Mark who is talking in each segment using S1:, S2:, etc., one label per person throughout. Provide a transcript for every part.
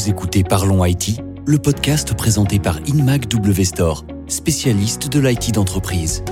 S1: Vous écoutez Parlons IT, le podcast présenté par Inmac W spécialiste de l'IT d'entreprise.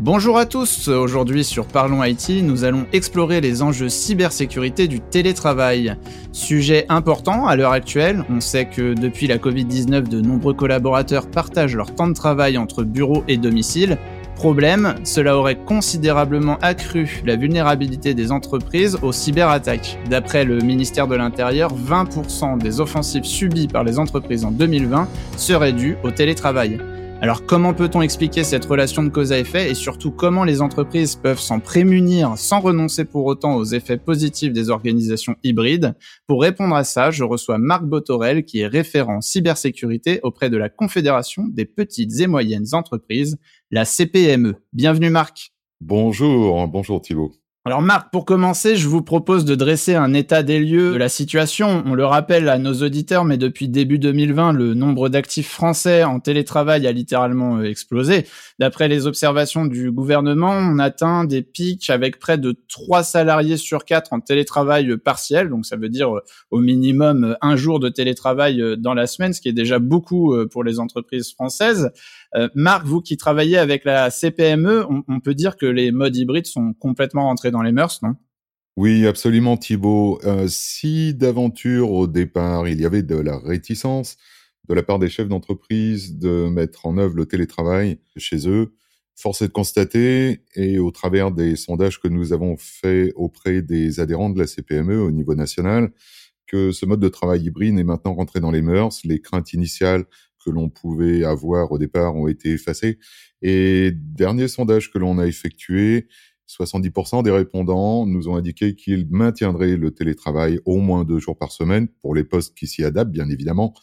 S2: Bonjour à tous, aujourd'hui sur Parlons IT, nous allons explorer les enjeux cybersécurité du télétravail. Sujet important à l'heure actuelle, on sait que depuis la Covid-19, de nombreux collaborateurs partagent leur temps de travail entre bureau et domicile, Problème, cela aurait considérablement accru la vulnérabilité des entreprises aux cyberattaques. D'après le ministère de l'Intérieur, 20% des offensives subies par les entreprises en 2020 seraient dues au télétravail. Alors comment peut-on expliquer cette relation de cause à effet et surtout comment les entreprises peuvent s'en prémunir sans renoncer pour autant aux effets positifs des organisations hybrides? Pour répondre à ça, je reçois Marc Botorel qui est référent cybersécurité auprès de la Confédération des petites et moyennes entreprises, la CPME. Bienvenue Marc.
S3: Bonjour, bonjour Thibault.
S2: Alors Marc, pour commencer, je vous propose de dresser un état des lieux de la situation. On le rappelle à nos auditeurs, mais depuis début 2020, le nombre d'actifs français en télétravail a littéralement euh, explosé. D'après les observations du gouvernement, on atteint des pics avec près de 3 salariés sur 4 en télétravail partiel, donc ça veut dire euh, au minimum euh, un jour de télétravail dans la semaine, ce qui est déjà beaucoup pour les entreprises françaises. Marc, vous qui travaillez avec la CPME, on, on peut dire que les modes hybrides sont complètement rentrés dans les mœurs, non?
S3: Oui, absolument, Thibault. Euh, si d'aventure, au départ, il y avait de la réticence de la part des chefs d'entreprise de mettre en œuvre le télétravail chez eux, force est de constater, et au travers des sondages que nous avons faits auprès des adhérents de la CPME au niveau national, que ce mode de travail hybride est maintenant rentré dans les mœurs. Les craintes initiales que l'on pouvait avoir au départ ont été effacées. Et dernier sondage que l'on a effectué, 70% des répondants nous ont indiqué qu'ils maintiendraient le télétravail au moins deux jours par semaine pour les postes qui s'y adaptent, bien évidemment,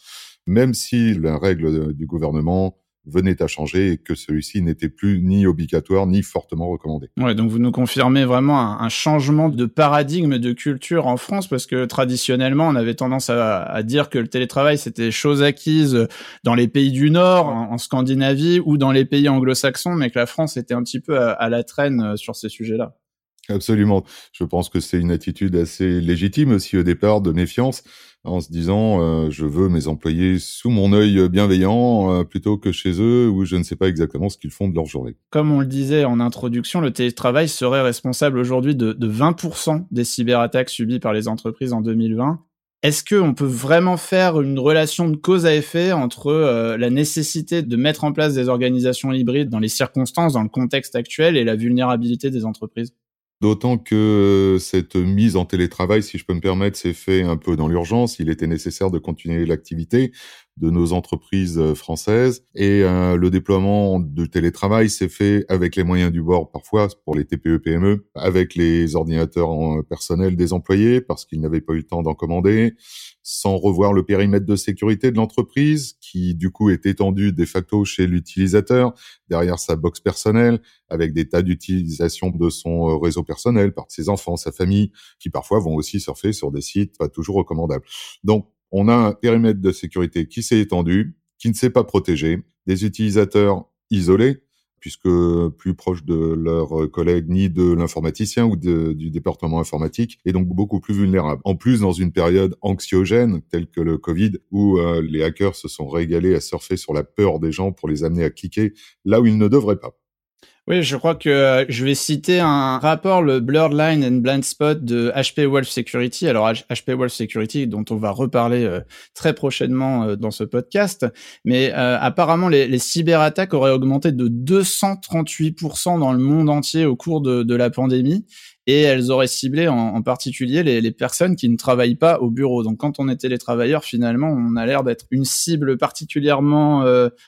S3: même si la règle du gouvernement venait à changer et que celui-ci n'était plus ni obligatoire ni fortement recommandé.
S2: Ouais, donc vous nous confirmez vraiment un, changement de paradigme de culture en France parce que traditionnellement on avait tendance à, dire que le télétravail c'était chose acquise dans les pays du Nord, en, Scandinavie ou dans les pays anglo-saxons, mais que la France était un petit peu à la traîne sur ces sujets-là.
S3: Absolument. Je pense que c'est une attitude assez légitime aussi au départ de méfiance en se disant euh, je veux mes employés sous mon œil bienveillant euh, plutôt que chez eux où je ne sais pas exactement ce qu'ils font de leur journée.
S2: Comme on le disait en introduction, le télétravail serait responsable aujourd'hui de, de 20% des cyberattaques subies par les entreprises en 2020. Est-ce qu'on peut vraiment faire une relation de cause à effet entre euh, la nécessité de mettre en place des organisations hybrides dans les circonstances, dans le contexte actuel et la vulnérabilité des entreprises?
S3: D'autant que cette mise en télétravail, si je peux me permettre, s'est fait un peu dans l'urgence. Il était nécessaire de continuer l'activité de nos entreprises euh, françaises et euh, le déploiement du télétravail s'est fait avec les moyens du bord parfois pour les TPE PME, avec les ordinateurs personnels des employés parce qu'ils n'avaient pas eu le temps d'en commander, sans revoir le périmètre de sécurité de l'entreprise qui du coup est étendu de facto chez l'utilisateur derrière sa box personnelle avec des tas d'utilisations de son euh, réseau personnel par ses enfants, sa famille qui parfois vont aussi surfer sur des sites pas toujours recommandables. Donc on a un périmètre de sécurité qui s'est étendu, qui ne s'est pas protégé, des utilisateurs isolés, puisque plus proches de leurs collègues ni de l'informaticien ou du département informatique, et donc beaucoup plus vulnérables. En plus, dans une période anxiogène telle que le Covid, où euh, les hackers se sont régalés à surfer sur la peur des gens pour les amener à cliquer là où ils ne devraient pas.
S2: Oui, je crois que euh, je vais citer un rapport, le Blurred Line and Blind Spot de HP Wolf Security. Alors HP Wolf Security, dont on va reparler euh, très prochainement euh, dans ce podcast, mais apparemment les, cyberattaques auraient augmenté de 238% dans le monde entier au cours de, la pandémie. Et elles auraient ciblé en, particulier les, les, personnes qui ne travaillent pas au bureau. Donc quand on est télétravailleur, finalement, on a l'air d'être une cible particulièrement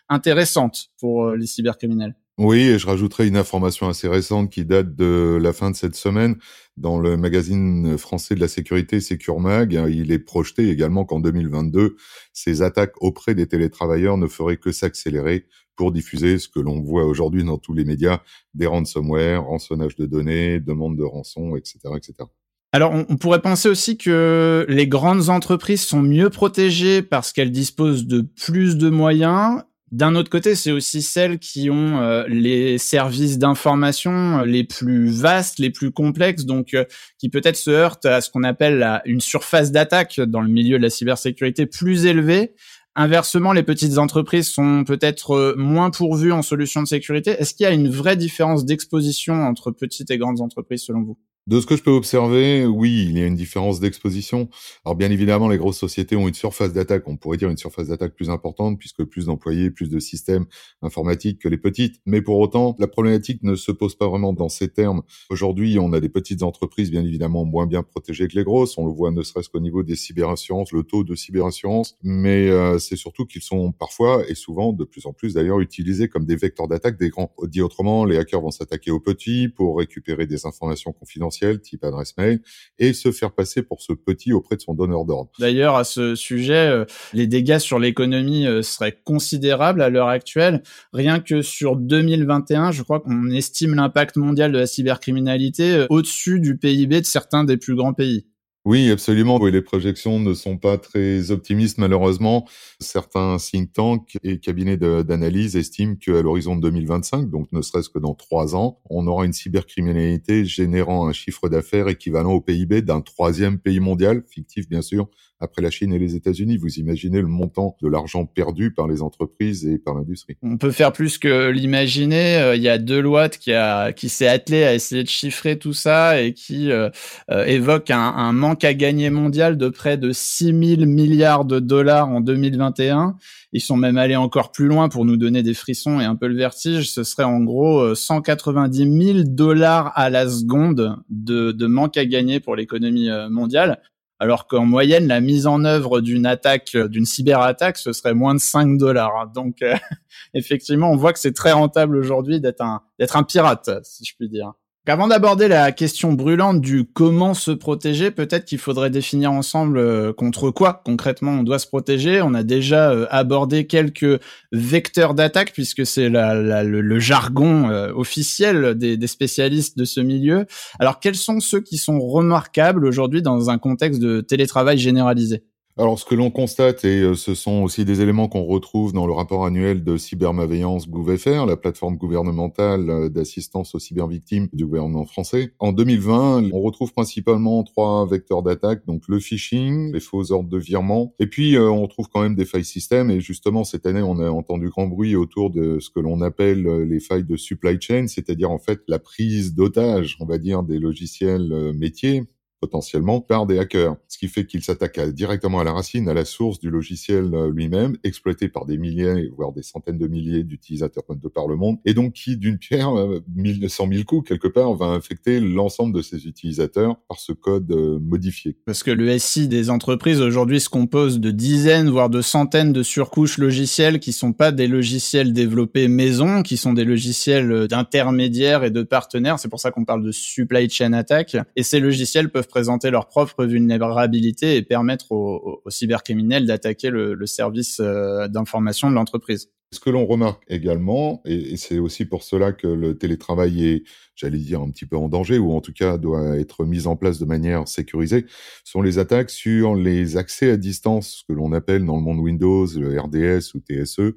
S2: intéressante pour les cybercriminels.
S3: Oui, et je rajouterai une information assez récente qui date de la fin de cette semaine. Dans le magazine français de la sécurité SecurMag, il est projeté également qu'en 2022, ces attaques auprès des télétravailleurs ne feraient que s'accélérer pour diffuser ce que l'on voit aujourd'hui dans tous les médias, des ransomware, rançonnage de données, demande de rançon, etc., etc.
S2: Alors, on, pourrait penser aussi que les grandes entreprises sont mieux protégées parce qu'elles disposent de plus de moyens D'un autre côté, c'est aussi celles qui ont euh, les services d'information les plus vastes, les plus complexes, donc euh, qui peut-être se heurtent à ce qu'on appelle une surface d'attaque dans le milieu de la cybersécurité plus élevée. Inversement, les petites entreprises sont peut-être euh, moins pourvues en solutions de sécurité. Est-ce qu'il y a une vraie différence d'exposition entre petites et grandes entreprises selon vous?
S3: De ce que je peux observer, oui, il y a une différence d'exposition. Alors bien évidemment, les grosses sociétés ont une surface d'attaque, on pourrait dire une surface d'attaque plus importante, puisque plus d'employés, plus de systèmes informatiques que les petites. Mais pour autant, la problématique ne se pose pas vraiment dans ces termes. Aujourd'hui, on a des petites entreprises, bien évidemment, moins bien protégées que les grosses. On le voit ne serait-ce qu'au niveau des cyberassurances, le taux de cyberassurance. Mais euh, c'est surtout qu'ils sont parfois, et souvent, de plus en plus d'ailleurs, utilisés comme des vecteurs d'attaque des grands. Dit autrement, les hackers vont s'attaquer aux petits pour récupérer des informations confidentielles type adresse mail, et se faire passer pour ce petit auprès de son donneur d'ordre.
S2: D'ailleurs, à ce sujet, euh, les dégâts sur l'économie euh, seraient considérables à l'heure actuelle. Rien que sur 2021, je crois qu'on estime l'impact mondial de la cybercriminalité euh, au-dessus du PIB de certains des plus grands pays.
S3: Oui, absolument. Oui, les projections ne sont pas très optimistes, malheureusement. Certains think tanks et cabinets d'analyse estiment qu'à l'horizon de 2025, donc ne serait-ce que dans trois ans, on aura une cybercriminalité générant un chiffre d'affaires équivalent au PIB d'un troisième pays mondial, fictif bien sûr, après la Chine et les États-Unis. Vous imaginez le montant de l'argent perdu par les entreprises et par l'industrie.
S2: On peut faire plus que l'imaginer. Euh, il y a Deloitte qui qui s'est attelé à essayer de chiffrer tout ça et qui euh, euh, évoque un, un, manque à gagner mondial de près de 6 000 milliards de dollars en 2021. Ils sont même allés encore plus loin pour nous donner des frissons et un peu le vertige. Ce serait en gros 190 000 dollars à la seconde de, de manque à gagner pour l'économie mondiale alors qu'en moyenne, la mise en œuvre d'une attaque, euh, d'une cyberattaque, ce serait moins de 5 dollars. Donc, euh, effectivement, on voit que c'est très rentable aujourd'hui d'être un, d'être un pirate, si je puis dire. Avant d'aborder la question brûlante du comment se protéger, peut-être qu'il faudrait définir ensemble euh, contre quoi concrètement on doit se protéger. On a déjà euh, abordé quelques vecteurs d'attaque puisque c'est le, jargon euh, officiel des, des, spécialistes de ce milieu. Alors quels sont ceux qui sont remarquables aujourd'hui dans un contexte de télétravail généralisé?
S3: Alors, ce que l'on constate, et euh, ce sont aussi des éléments qu'on retrouve dans le rapport annuel de cybermalveillance GouverFR, la plateforme gouvernementale euh, d'assistance aux cybervictimes du gouvernement français. En 2020, on retrouve principalement trois vecteurs d'attaque, donc le phishing, les faux ordres de virement, et puis euh, on trouve quand même des failles système. Et justement, cette année, on a entendu grand bruit autour de ce que l'on appelle les failles de supply chain, c'est-à-dire en fait la prise d'otage, on va dire, des logiciels métiers potentiellement par des hackers, ce qui fait qu'ils s'attaquent directement à la racine, à la source du logiciel euh, lui-même, exploité par des milliers, voire des centaines de milliers d'utilisateurs de par le monde, et donc qui, d'une pierre, euh, mille, cent mille coups, quelque part, va infecter l'ensemble de ces utilisateurs par ce code euh, modifié.
S2: Parce que le SI des entreprises aujourd'hui se compose de dizaines, voire de centaines de surcouches logicielles qui sont pas des logiciels développés maison, qui sont des logiciels d'intermédiaires et de partenaires. C'est pour ça qu'on parle de supply chain attack. Et ces logiciels peuvent présenter leurs propres vulnérabilités et permettre aux, cybercriminels d'attaquer le, service euh, d'information de l'entreprise.
S3: Ce que l'on remarque également, et, c'est aussi pour cela que le télétravail est, j'allais dire, un petit peu en danger, ou en tout cas doit être mis en place de manière sécurisée, sont les attaques sur les accès à distance, ce que l'on appelle dans le monde Windows le RDS ou TSE,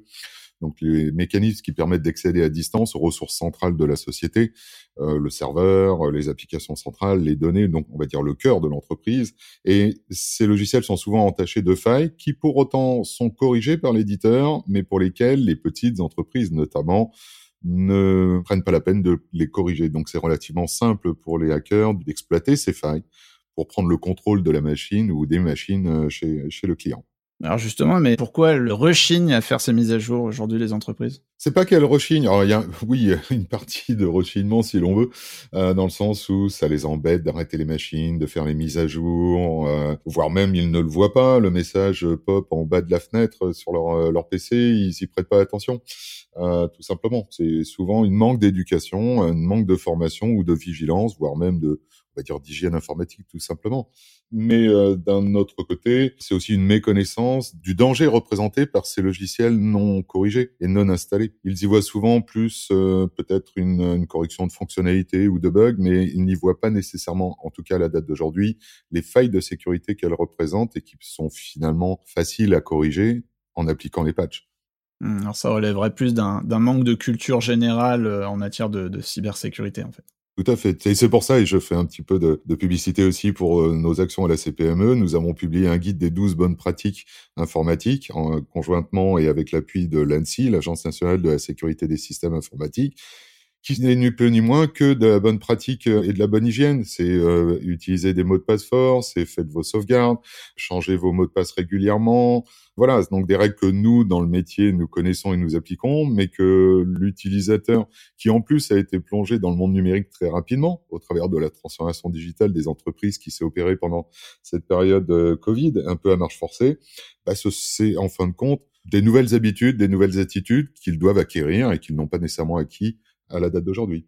S3: donc les mécanismes qui permettent d'accéder à distance aux ressources centrales de la société, euh, le serveur, euh, les applications centrales, les données, donc on va dire le cœur de l'entreprise. Et ces logiciels sont souvent entachés de failles qui pour autant sont corrigées par l'éditeur, mais pour lesquelles les petites entreprises notamment ne prennent pas la peine de les corriger. Donc c'est relativement simple pour les hackers d'exploiter ces failles pour prendre le contrôle de la machine ou des machines euh, chez, chez le client.
S2: Alors justement, mais pourquoi le rechigne à faire ces mises à jour aujourd'hui les entreprises?
S3: C'est pas qu'elles rechignent. Alors il y a, oui, une partie de rechignement si l'on veut, euh, dans le sens où ça les embête d'arrêter les machines, de faire les mises à jour, euh, voire même ils ne le voient pas. Le message pop en bas de la fenêtre sur leur, euh, leur PC, ils y prêtent pas attention. Euh, tout simplement, c'est souvent une manque d'éducation, un manque de formation ou de vigilance, voire même de, on va dire, d'hygiène informatique tout simplement. Mais euh, d'un autre côté, c'est aussi une méconnaissance du danger représenté par ces logiciels non corrigés et non installés. Ils y voient souvent plus euh, peut-être une, une, correction de fonctionnalité ou de bugs, mais ils n'y voient pas nécessairement, en tout cas à la date d'aujourd'hui, les failles de sécurité qu'elles représentent et qui sont finalement faciles à corriger en appliquant les patchs.
S2: Mmh, alors ça relèverait plus d'un manque de culture générale euh, en matière de, de cybersécurité en fait.
S3: Tout à fait. Et c'est pour ça, et je fais un petit peu de, publicité aussi pour euh, nos actions à la CPME. Nous avons publié un guide des 12 bonnes pratiques informatiques en, conjointement et avec l'appui de l'ANSI, l'Agence nationale de la sécurité des systèmes informatiques, qui n'est ni plus ni moins que de la bonne pratique euh, et de la bonne hygiène. C'est euh, utiliser des mots de passe forts, c'est faites vos sauvegardes, changez vos mots de passe régulièrement. Voilà, donc des règles que nous, dans le métier, nous connaissons et nous appliquons, mais que l'utilisateur, qui en plus a été plongé dans le monde numérique très rapidement, au travers de la transformation digitale des entreprises qui s'est opérée pendant cette période euh, Covid, un peu à marche forcée, bah, c'est en fin de compte des nouvelles habitudes, des nouvelles attitudes qu'ils doivent acquérir et qu'ils n'ont pas nécessairement acquis à la date d'aujourd'hui.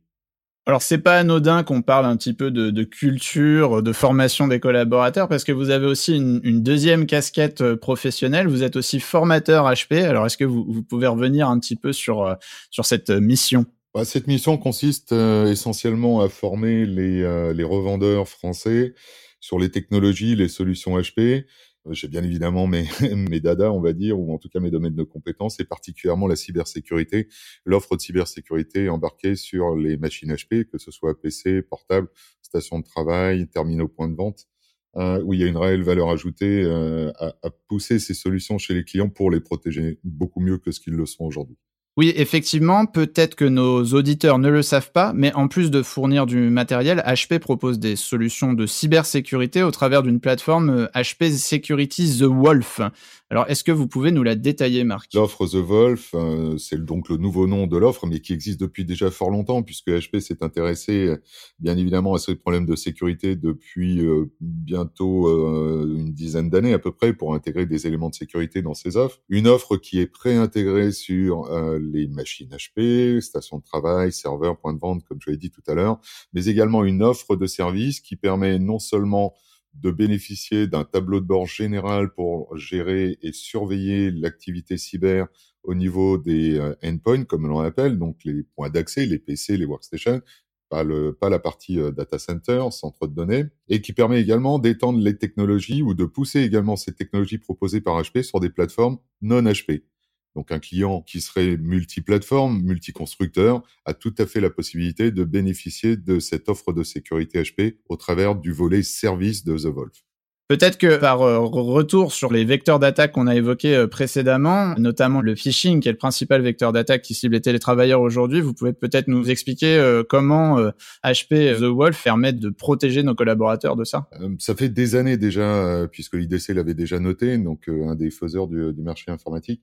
S2: Alors c'est pas anodin qu'on parle un petit peu de, de, culture, de formation des collaborateurs, parce que vous avez aussi une, une, deuxième casquette euh, professionnelle. Vous êtes aussi formateur HP. Alors est-ce que vous, vous, pouvez revenir un petit peu sur euh, sur cette mission?
S3: Bah, Cette mission consiste euh, essentiellement à former les, les revendeurs français sur les technologies, les solutions HP, euh, j'ai bien évidemment mes, mes dada, on va dire, ou en tout cas mes domaines de compétences, et particulièrement la cybersécurité, l'offre de cybersécurité embarquée sur les machines HP, que ce soit PC, portable, station de travail, terminaux points de vente, euh, où il y a une réelle valeur ajoutée euh, à pousser ces solutions chez les clients pour les protéger beaucoup mieux que ce qu'ils le sont aujourd'hui.
S2: Oui, effectivement, peut-être que nos auditeurs ne le savent pas, mais en plus de fournir du matériel, HP propose des solutions de cybersécurité au travers d'une plateforme HP euh, Security The Wolf. Alors, est-ce que vous pouvez nous la détailler, Marc?
S3: L'offre The Wolf, euh, c'est donc le nouveau nom de l'offre, mais qui existe depuis déjà fort longtemps, puisque HP s'est intéressé, bien évidemment, à ces problèmes de sécurité depuis euh, bientôt une dizaine d'années à peu près, pour intégrer des éléments de sécurité dans ses offres. Une offre qui est préintégrée sur les machines HP, stations de travail, serveurs, points de vente, comme je l'ai dit tout à l'heure, mais également une offre de service qui permet non seulement de bénéficier d'un tableau de bord général pour gérer et surveiller l'activité cyber au niveau des euh, endpoints, comme l'on appelle, donc les points d'accès, les PC, les workstations, pas, pas la partie euh, data center, centre de données, et qui permet également d'étendre les technologies ou de pousser également ces technologies proposées par HP sur des plateformes non HP. Donc un client qui serait multiplateforme, multiconstructeur, a tout à fait la possibilité de bénéficier de cette offre de sécurité HP au travers du volet service de The Wolf.
S2: Peut-être que par euh, retour sur les vecteurs d'attaque qu'on a évoqués euh, précédemment, notamment le phishing, qui est le principal vecteur d'attaque qui cible les télétravailleurs aujourd'hui, vous pouvez peut-être nous expliquer euh, comment HP The Wolf permet de protéger nos collaborateurs de ça?
S3: Ça fait des années déjà, puisque l'IDC l'avait déjà noté, donc un des faiseurs du, du marché informatique,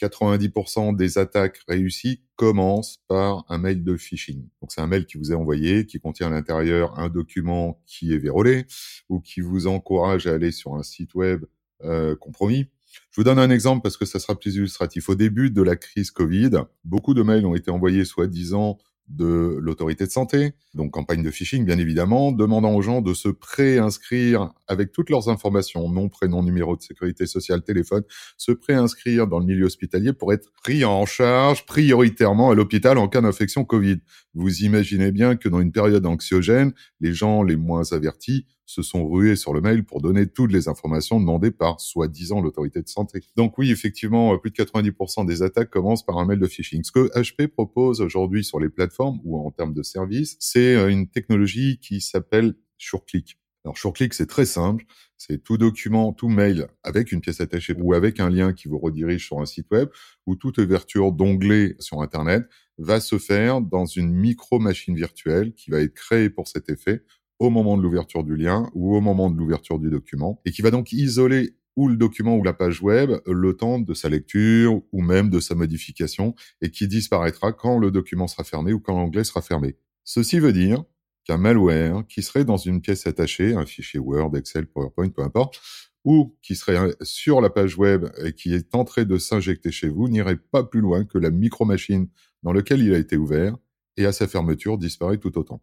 S3: 90% des attaques réussies commencent par un mail de phishing. Donc c'est un mail qui vous est envoyé, qui contient à l'intérieur un document qui est vérolé ou qui vous encourage à aller sur un site web euh, compromis. Je vous donne un exemple parce que ça sera plus illustratif. Au début de la crise Covid, beaucoup de mails ont été envoyés soi-disant de l'autorité de santé, donc campagne de phishing bien évidemment, demandant aux gens de se préinscrire avec toutes leurs informations, nom, prénom, numéro de sécurité sociale, téléphone, se préinscrire dans le milieu hospitalier pour être pris en charge prioritairement à l'hôpital en cas d'infection Covid. Vous imaginez bien que dans une période anxiogène, les gens les moins avertis se sont rués sur le mail pour donner toutes les informations demandées par soi-disant l'autorité de santé. Donc oui, effectivement, plus de 90% des attaques commencent par un mail de phishing. Ce que HP propose aujourd'hui sur les plateformes ou en termes de services, c'est euh, une technologie qui s'appelle SureClick. Alors SureClick, c'est très simple. C'est tout document, tout mail avec une pièce attachée ou avec un lien qui vous redirige sur un site web ou toute ouverture d'onglet sur Internet va se faire dans une micro-machine virtuelle qui va être créée pour cet effet au moment de l'ouverture du lien ou au moment de l'ouverture du document et qui va donc isoler ou le document ou la page web le temps de sa lecture ou même de sa modification et qui disparaîtra quand le document sera fermé ou quand l'onglet sera fermé. Ceci veut dire qu'un malware qui serait dans une pièce attachée, un fichier Word, Excel, PowerPoint, peu importe, ou qui serait sur la page web et qui est en train de s'injecter chez vous, n'irait pas plus loin que la micro-machine dans laquelle il a été ouvert et à sa fermeture disparaît tout autant.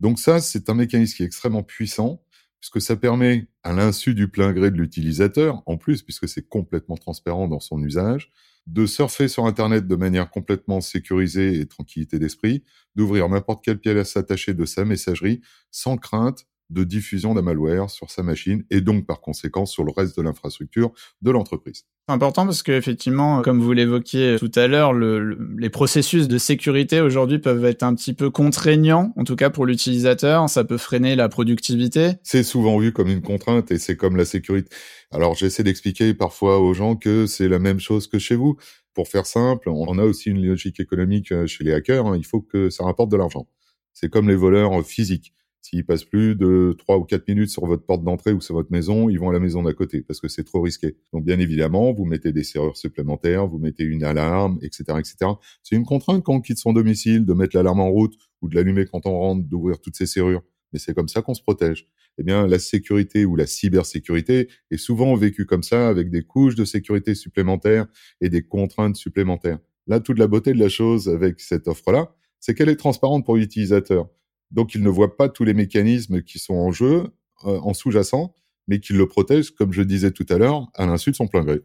S3: Donc ça, c'est un mécanisme qui est extrêmement puissant, puisque ça permet, à l'insu du plein gré de l'utilisateur, en plus, puisque c'est complètement transparent dans son usage, de surfer sur Internet de manière complètement sécurisée et tranquillité d'esprit, d'ouvrir n'importe quelle pièce attachée de sa messagerie sans crainte de diffusion d'un malware sur sa machine et donc par conséquent sur le reste de l'infrastructure de l'entreprise.
S2: C'est important parce qu'effectivement, comme vous l'évoquiez tout à l'heure, le, les processus de sécurité aujourd'hui peuvent être un petit peu contraignants, en tout cas pour l'utilisateur. Ça peut freiner la productivité.
S3: C'est souvent vu comme une contrainte et c'est comme la sécurité. Alors j'essaie d'expliquer parfois aux gens que c'est la même chose que chez vous. Pour faire simple, on a aussi une logique économique euh, chez les hackers. Hein. Il faut que ça rapporte de l'argent. C'est comme les voleurs physiques. S'ils passent plus de trois ou quatre minutes sur votre porte d'entrée ou sur votre maison, ils vont à la maison d'à côté parce que c'est trop risqué. Donc bien évidemment, vous mettez des serrures supplémentaires, vous mettez une alarme, etc., etc. C'est une contrainte quand on quitte son domicile de mettre l'alarme en route ou de l'allumer quand on rentre, d'ouvrir toutes ces serrures. Mais c'est comme ça qu'on se protège. Eh bien, la sécurité ou la cybersécurité est souvent vécue comme ça, avec des couches de sécurité supplémentaires et des contraintes supplémentaires. Là, toute la beauté de la chose avec cette offre-là, c'est qu'elle est transparente pour l'utilisateur. Donc, il ne voit pas tous les mécanismes qui sont en jeu, euh, en sous-jacent, mais qu'il le protège, comme je disais tout à l'heure, à l'insu de son plein gré.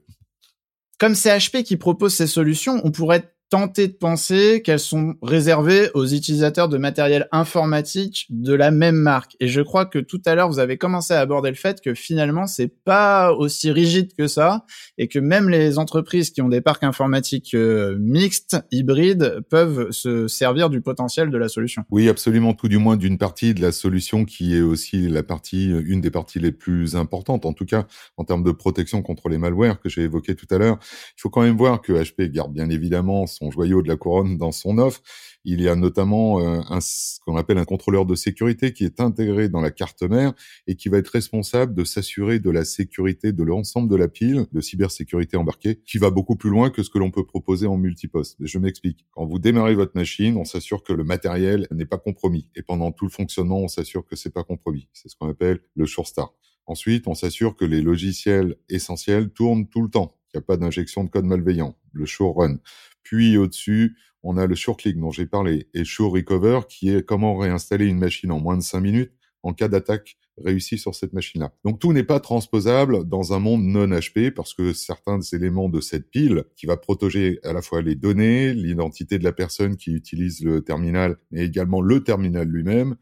S2: Comme c'est HP qui propose ces solutions, on pourrait tenter de penser qu'elles sont réservées aux utilisateurs de matériel informatique de la même marque. Et je crois que tout à l'heure, vous avez commencé à aborder le fait que finalement, c'est pas aussi rigide que ça et que même les entreprises qui ont des parcs informatiques euh, mixtes, hybrides, peuvent se servir du potentiel de la solution.
S3: Oui, absolument, tout du moins d'une partie de la solution qui est aussi la partie, une des parties les plus importantes, en tout cas en termes de protection contre les malwares que j'ai évoqué tout à l'heure. Il faut quand même voir que HP garde bien évidemment son joyau de la couronne dans son offre. Il y a notamment euh, ce qu'on appelle un contrôleur de sécurité qui est intégré dans la carte mère et qui va être responsable de s'assurer de la sécurité de l'ensemble de la pile de cybersécurité embarquée, qui va beaucoup plus loin que ce que l'on peut proposer en multiposte. Je m'explique. Quand vous démarrez votre machine, on s'assure que le matériel n'est pas compromis et pendant tout le fonctionnement, on s'assure que c'est pas compromis. C'est ce qu'on appelle le sure start. Ensuite, on s'assure que les logiciels essentiels tournent tout le temps, qu'il n'y a pas d'injection de code malveillant, le sure run. Puis au-dessus, on a le SureClick dont j'ai parlé et Sure Recover qui est comment réinstaller une machine en moins de 5 minutes en cas d'attaque réussie sur cette machine-là. Donc tout n'est pas transposable dans un monde non HP parce que certains des éléments de cette pile qui va protéger à la fois les données, l'identité de la personne qui utilise le terminal, mais également le terminal lui-même,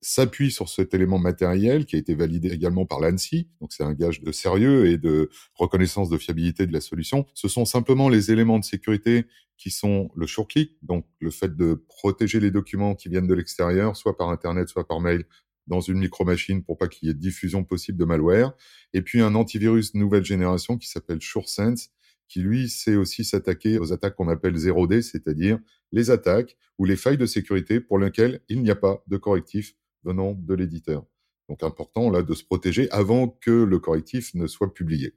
S3: s'appuie sur cet élément matériel qui a été validé également par l'ANSI, donc c'est un gage de sérieux et de reconnaissance de fiabilité de la solution. Ce sont simplement les éléments de sécurité qui sont le short-click, donc le fait de protéger les documents qui viennent de l'extérieur, soit par Internet, soit par mail, dans une micro-machine pour pas qu'il y ait diffusion possible de malware. Et puis un antivirus nouvelle génération qui s'appelle SureSense, qui lui sait aussi s'attaquer aux attaques qu'on appelle 0D, c'est-à-dire les attaques ou les failles de sécurité pour lesquelles il n'y a pas de correctif venant de l'éditeur. Donc important là de se protéger avant que le correctif ne soit publié.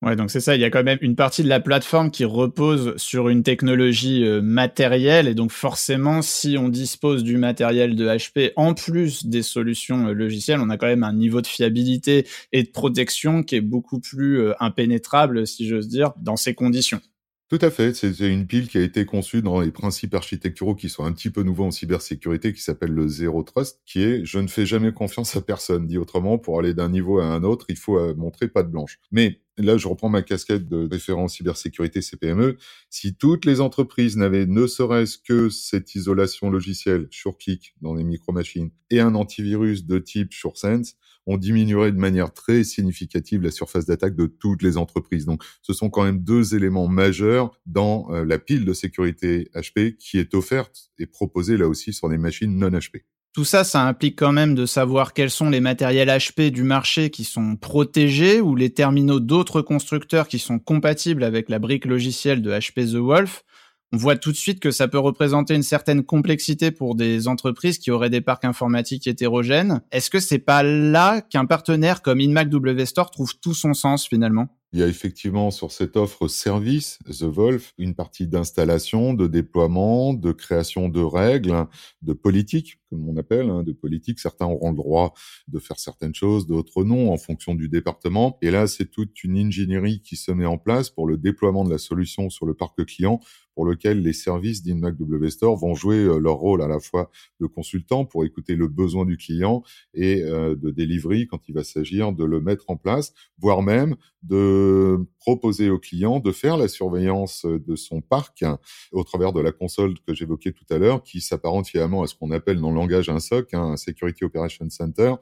S2: Ouais, donc c'est ça, il y a quand même une partie de la plateforme qui repose sur une technologie euh, matérielle et donc forcément si on dispose du matériel de HP en plus des solutions euh, logicielles, on a quand même un niveau de fiabilité et de protection qui est beaucoup plus euh, impénétrable si j'ose dire dans ces conditions.
S3: Tout à fait. C'est une pile qui a été conçue dans les principes architecturaux qui sont un petit peu nouveaux en cybersécurité, qui s'appelle le Zero Trust, qui est je ne fais jamais confiance à personne. Dit autrement, pour aller d'un niveau à un autre, il faut montrer pas de blanche. Mais là, je reprends ma casquette de référent cybersécurité CPME. Si toutes les entreprises n'avaient ne serait-ce que cette isolation logicielle sur clic dans les micro-machines et un antivirus de type SureSense, on diminuerait de manière très significative la surface d'attaque de toutes les entreprises. Donc, ce sont quand même deux éléments majeurs dans euh, la pile de sécurité HP qui est offerte et proposée là aussi sur des machines non HP.
S2: Tout ça, ça implique quand même de savoir quels sont les matériels HP du marché qui sont protégés ou les terminaux d'autres constructeurs qui sont compatibles avec la brique logicielle de HP The Wolf on voit tout de suite que ça peut représenter une certaine complexité pour des entreprises qui auraient des parcs informatiques hétérogènes. Est-ce que c'est pas là qu'un partenaire comme InMac W Store trouve tout son sens finalement?
S3: Il y a effectivement sur cette offre service, The Wolf, une partie d'installation, de déploiement, de création de règles, de politique, comme on appelle, hein, de politique. Certains auront le droit de faire certaines choses, d'autres non, en fonction du département. Et là, c'est toute une ingénierie qui se met en place pour le déploiement de la solution sur le parc client pour lequel les services d'InMac Store vont jouer euh, leur rôle à la fois de consultant pour écouter le besoin du client et euh, de delivery quand il va s'agir de le mettre en place, voire même de proposer au client de faire la surveillance de son parc au travers de la console que j'évoquais tout à l'heure, qui s'apparente finalement à ce qu'on appelle dans le langage un SOC, hein, un Security Operation Center,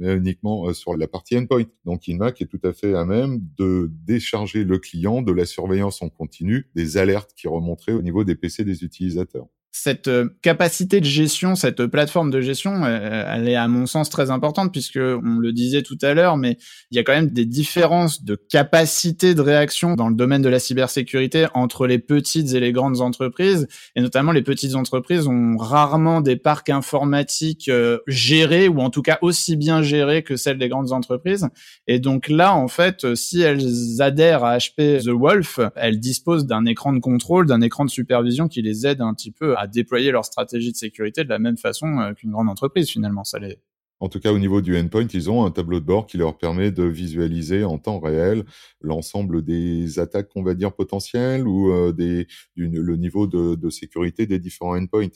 S3: mais uniquement sur la partie endpoint. Donc Inmac est tout à fait à même de décharger le client de la surveillance en continu des alertes qui remonteraient au niveau des PC des utilisateurs
S2: cette euh, capacité de gestion, cette plateforme de gestion, euh, elle est à mon sens très importante puisque on le disait tout à l'heure, mais il y a quand même des différences de capacité de réaction dans le domaine de la cybersécurité entre les petites et les grandes entreprises, et notamment les petites entreprises ont rarement des parcs informatiques euh, gérés ou en tout cas aussi bien gérés que celles des grandes entreprises. Et donc là, en fait, si elles adhèrent à HP The Wolf, elles disposent d'un écran de contrôle, d'un écran de supervision qui les aide un petit peu déployer leur stratégie de sécurité de la même façon euh, qu'une grande entreprise finalement. Ça les...
S3: En tout cas, au niveau du endpoint, ils ont un tableau de bord qui leur permet de visualiser en temps réel l'ensemble des attaques, on va dire, potentielles ou euh, le niveau de, de, sécurité des différents endpoints,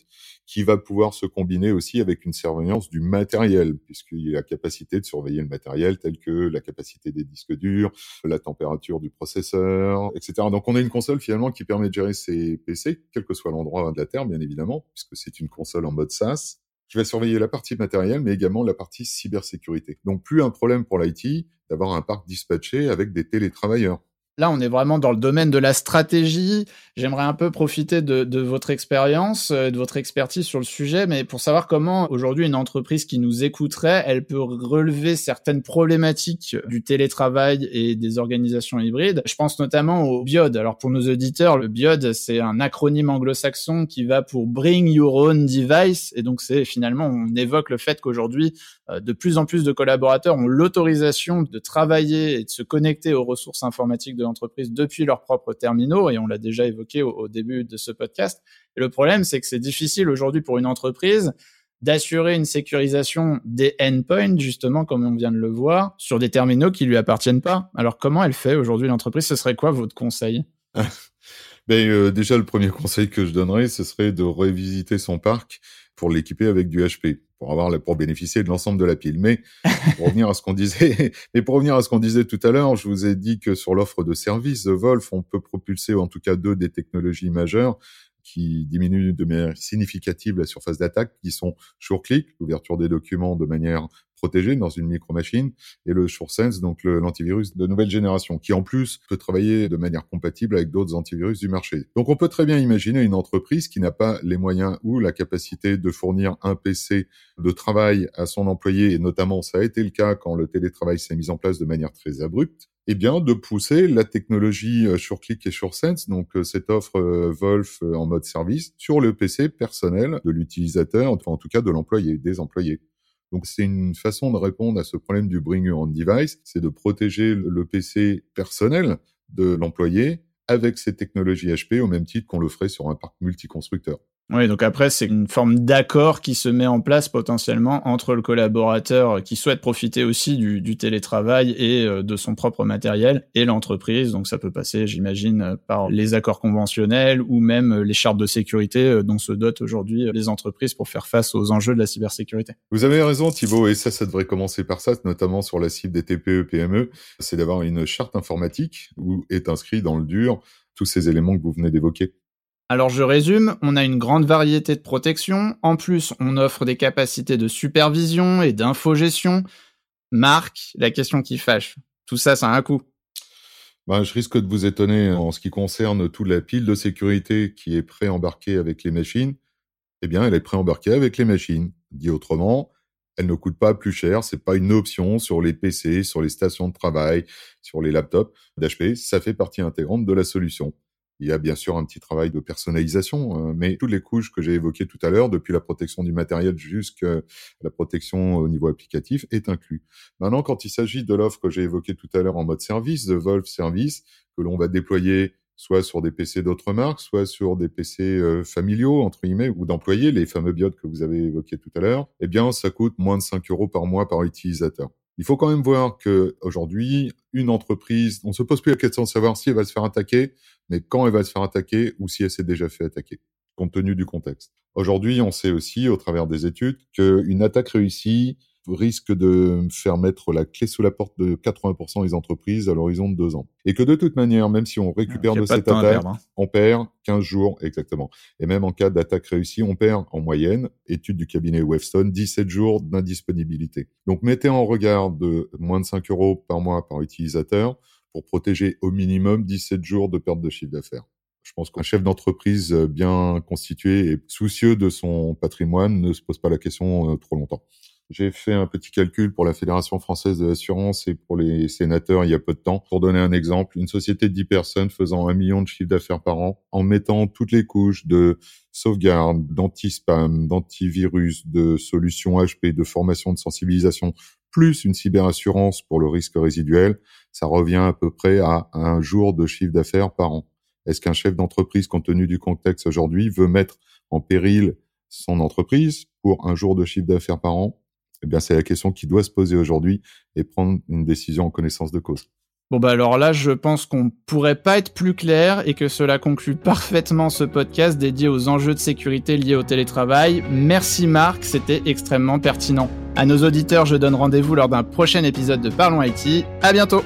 S3: qui va pouvoir se combiner aussi avec une surveillance du matériel, puisqu'il a la capacité de surveiller le matériel tel que la capacité des disques durs, la température du processeur, etc. Donc on a une console finalement qui permet de gérer ces PC, quel que soit l'endroit de la Terre, bien évidemment, puisque c'est une console en mode SaaS qui va surveiller la partie matérielle, mais également la partie cybersécurité. Donc plus un problème pour l'IT d'avoir un parc dispatché avec des télétravailleurs.
S2: Là, on est vraiment dans le domaine de la stratégie. J'aimerais un peu profiter de, de votre expérience, euh, de votre expertise sur le sujet, mais pour savoir comment aujourd'hui une entreprise qui nous écouterait, elle peut relever certaines problématiques du télétravail et des organisations hybrides. Je pense notamment au BIOD. Alors pour nos auditeurs, le BIOD, c'est un acronyme anglo-saxon qui va pour Bring Your Own Device, et donc c'est finalement on évoque le fait qu'aujourd'hui euh, de plus en plus de collaborateurs ont l'autorisation de travailler et de se connecter aux ressources informatiques de l'entreprise depuis leurs propres terminaux, et on l'a déjà évoqué au, début de ce podcast. Et le problème, c'est que c'est difficile aujourd'hui pour une entreprise d'assurer une sécurisation des endpoints, justement, comme on vient de le voir, sur des terminaux qui lui appartiennent pas. Alors, comment elle fait aujourd'hui l'entreprise? Ce serait quoi votre conseil?
S3: Ben, euh, Déjà, le premier conseil que je donnerais, ce serait de revisiter son parc pour l'équiper avec du HP pour avoir pour bénéficier de l'ensemble de la pile. Mais pour revenir à ce qu'on disait, mais pour revenir à ce qu'on disait tout à l'heure, je vous ai dit que sur l'offre de services de Wolf, on peut propulser en tout cas deux des technologies majeures qui diminuent de manière significative la surface d'attaque, qui sont SureClick, l'ouverture des documents de manière protégé dans une micro-machine, et le SureSense, donc l'antivirus de nouvelle génération, qui en plus peut travailler de manière compatible avec d'autres antivirus du marché. Donc on peut très bien imaginer une entreprise qui n'a pas les moyens ou la capacité de fournir un PC de travail à son employé, et notamment ça a été le cas quand le télétravail s'est mis en place de manière très abrupte, eh bien, de pousser la technologie euh, SureClick et SureSense, donc euh, cette offre euh, Wolf en mode service, sur le PC personnel de l'utilisateur, enfin en tout cas de l'employé, des employés. Donc c'est une façon de répondre à ce problème du bring your own device, c'est de protéger le PC personnel de l'employé avec ces technologies HP au même titre qu'on le ferait sur un parc multiconstructeur.
S2: Oui, donc après, c'est une forme d'accord qui se met en place potentiellement entre le collaborateur qui souhaite profiter aussi du, télétravail et euh, de son propre matériel et l'entreprise. Donc ça peut passer, j'imagine, par les accords conventionnels ou même les chartes de sécurité euh, dont se dotent aujourd'hui les entreprises pour faire face aux enjeux de la cybersécurité.
S3: Vous avez raison, Thibault, et ça, ça devrait commencer par ça, notamment sur la cible des TPE, PME, c'est d'avoir une charte informatique où est inscrit dans le dur tous ces éléments que vous venez d'évoquer.
S2: Alors je résume, on a une grande variété de protections, en plus on offre des capacités de supervision et d'infogestion. Marc, la question qui fâche, tout ça ça a un coût.
S3: Ben, je risque de vous étonner en ce qui concerne toute la pile de sécurité qui est pré-embarquée avec les machines. Eh bien, elle est pré-embarquée avec les machines. Dit autrement, elle ne coûte pas plus cher. C'est pas une option sur les PC, sur les stations de travail, sur les laptops d'HP. Ça fait partie intégrante de la solution. Il y a bien sûr un petit travail de personnalisation, euh, mais toutes les couches que j'ai évoquées tout à l'heure, depuis la protection du matériel jusqu'à la protection au niveau applicatif, est inclus. Maintenant, quand il s'agit de l'offre que j'ai évoquée tout à l'heure en mode service, de Wolf Service, que l'on va déployer soit sur des PC d'autres marques, soit sur des PC euh, familiaux, entre guillemets, ou d'employés, les fameux biodes que vous avez évoqués tout à l'heure, eh bien, ça coûte moins de 5 euros par mois par utilisateur. Il faut quand même voir que aujourd'hui, une entreprise, on se pose plus la question de savoir si elle va se faire attaquer, mais quand elle va se faire attaquer ou si elle s'est déjà fait attaquer, compte tenu du contexte. Aujourd'hui, on sait aussi, au travers des études, qu'une attaque réussie risque de faire mettre la clé sous la porte de 80% des entreprises à l'horizon de deux ans. Et que de toute manière, même si on récupère de cette attaque, hein. on perd 15 jours exactement. Et même en cas d'attaque réussie, on perd en moyenne, étude du cabinet Webstone, 17 jours d'indisponibilité. Donc mettez en regard de moins de 5 euros par mois par utilisateur pour protéger au minimum 17 jours de perte de chiffre d'affaires. Je pense qu'un chef d'entreprise bien constitué et soucieux de son patrimoine ne se pose pas la question euh, trop longtemps. J'ai fait un petit calcul pour la Fédération française de l'assurance et pour les sénateurs il y a peu de temps. Pour donner un exemple, une société de 10 personnes faisant un million de chiffre d'affaires par an, en mettant toutes les couches de sauvegarde, d'anti-spam, d'antivirus, de solutions HP, de formation de sensibilisation, plus une cyberassurance pour le risque résiduel, ça revient à peu près à un jour de chiffre d'affaires par an. Est-ce qu'un chef d'entreprise, compte tenu du contexte aujourd'hui, veut mettre en péril son entreprise pour un jour de chiffre d'affaires par an? Eh bien, c'est la question qui doit se poser aujourd'hui et prendre une décision en connaissance de cause.
S2: Bon bah alors là, je pense qu'on pourrait pas être plus clair et que cela conclut parfaitement ce podcast dédié aux enjeux de sécurité liés au télétravail. Merci Marc, c'était extrêmement pertinent. À nos auditeurs, je donne rendez-vous lors d'un prochain épisode de Parlons IT. À bientôt.